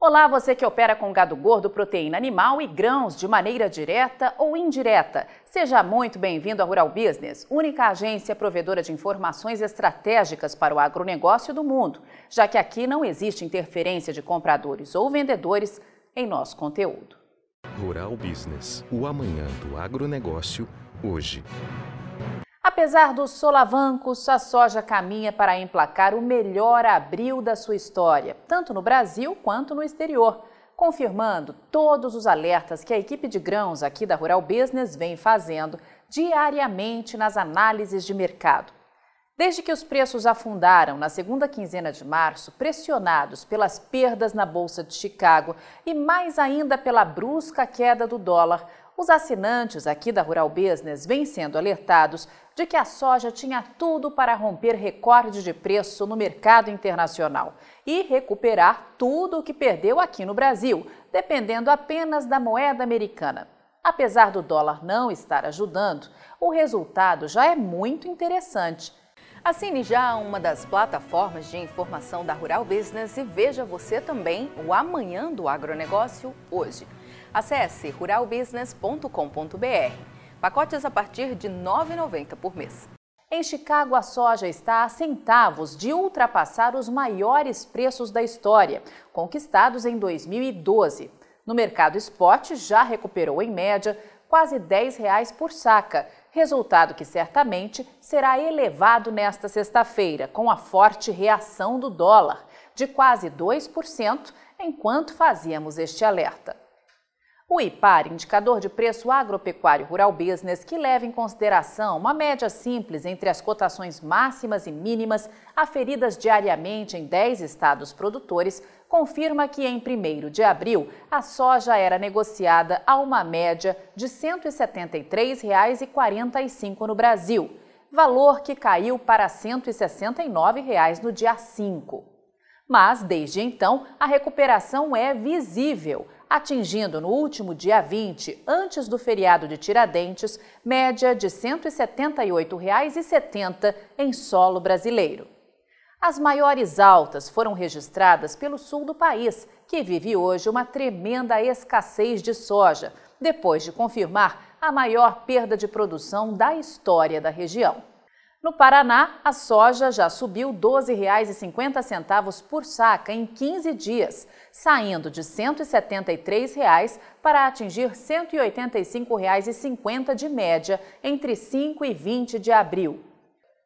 Olá, você que opera com gado gordo, proteína animal e grãos de maneira direta ou indireta. Seja muito bem-vindo à Rural Business, única agência provedora de informações estratégicas para o agronegócio do mundo, já que aqui não existe interferência de compradores ou vendedores em nosso conteúdo. Rural Business, o amanhã do agronegócio, hoje. Apesar dos solavancos, a soja caminha para emplacar o melhor abril da sua história, tanto no Brasil quanto no exterior, confirmando todos os alertas que a equipe de grãos aqui da Rural Business vem fazendo diariamente nas análises de mercado. Desde que os preços afundaram na segunda quinzena de março, pressionados pelas perdas na Bolsa de Chicago e mais ainda pela brusca queda do dólar, os assinantes aqui da Rural Business vêm sendo alertados de que a soja tinha tudo para romper recorde de preço no mercado internacional e recuperar tudo o que perdeu aqui no Brasil, dependendo apenas da moeda americana. Apesar do dólar não estar ajudando, o resultado já é muito interessante. Assine já uma das plataformas de informação da Rural Business e veja você também o Amanhã do Agronegócio hoje. Acesse ruralbusiness.com.br. Pacotes a partir de R$ 9,90 por mês. Em Chicago, a soja está a centavos de ultrapassar os maiores preços da história, conquistados em 2012. No mercado spot, já recuperou em média quase 10 reais por saca, resultado que certamente será elevado nesta sexta-feira, com a forte reação do dólar, de quase 2%, enquanto fazíamos este alerta. O IPAR, indicador de preço agropecuário rural business, que leva em consideração uma média simples entre as cotações máximas e mínimas aferidas diariamente em 10 estados produtores, confirma que em 1 de abril a soja era negociada a uma média de R$ 173,45 no Brasil, valor que caiu para 169 reais no dia 5. Mas, desde então, a recuperação é visível atingindo no último dia 20, antes do feriado de Tiradentes, média de R$ 178,70 em solo brasileiro. As maiores altas foram registradas pelo sul do país, que vive hoje uma tremenda escassez de soja, depois de confirmar a maior perda de produção da história da região. No Paraná, a soja já subiu R$ 12,50 por saca em 15 dias, saindo de 173 reais para atingir R$ 185,50 de média entre 5 e 20 de abril.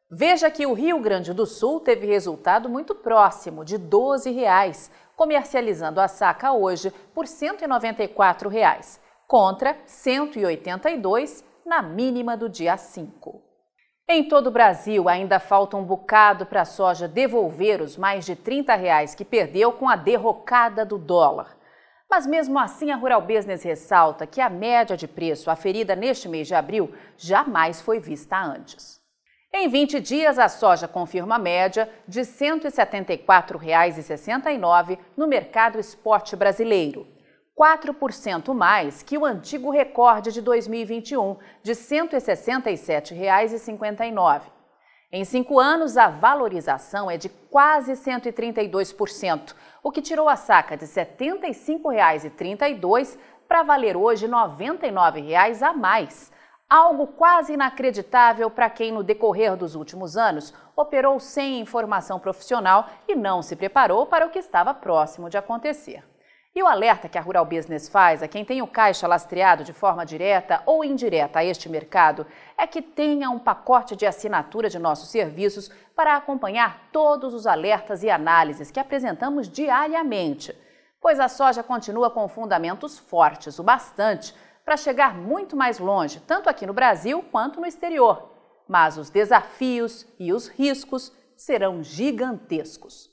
Veja que o Rio Grande do Sul teve resultado muito próximo, de 12 reais, comercializando a saca hoje por 194 reais, contra R$ 182 na mínima do dia 5. Em todo o Brasil, ainda falta um bocado para a soja devolver os mais de 30 reais que perdeu com a derrocada do dólar. Mas mesmo assim, a Rural Business ressalta que a média de preço aferida neste mês de abril jamais foi vista antes. Em 20 dias, a soja confirma a média de R$ 174,69 no mercado esporte brasileiro, 4% mais que o antigo recorde de 2021, de R$ 167,59. Em cinco anos, a valorização é de quase 132%, o que tirou a saca de R$ 75,32 para valer hoje R$ 99,00 a mais. Algo quase inacreditável para quem, no decorrer dos últimos anos, operou sem informação profissional e não se preparou para o que estava próximo de acontecer. E o alerta que a Rural Business faz a quem tem o caixa lastreado de forma direta ou indireta a este mercado é que tenha um pacote de assinatura de nossos serviços para acompanhar todos os alertas e análises que apresentamos diariamente, pois a soja continua com fundamentos fortes o bastante para chegar muito mais longe, tanto aqui no Brasil quanto no exterior. Mas os desafios e os riscos serão gigantescos.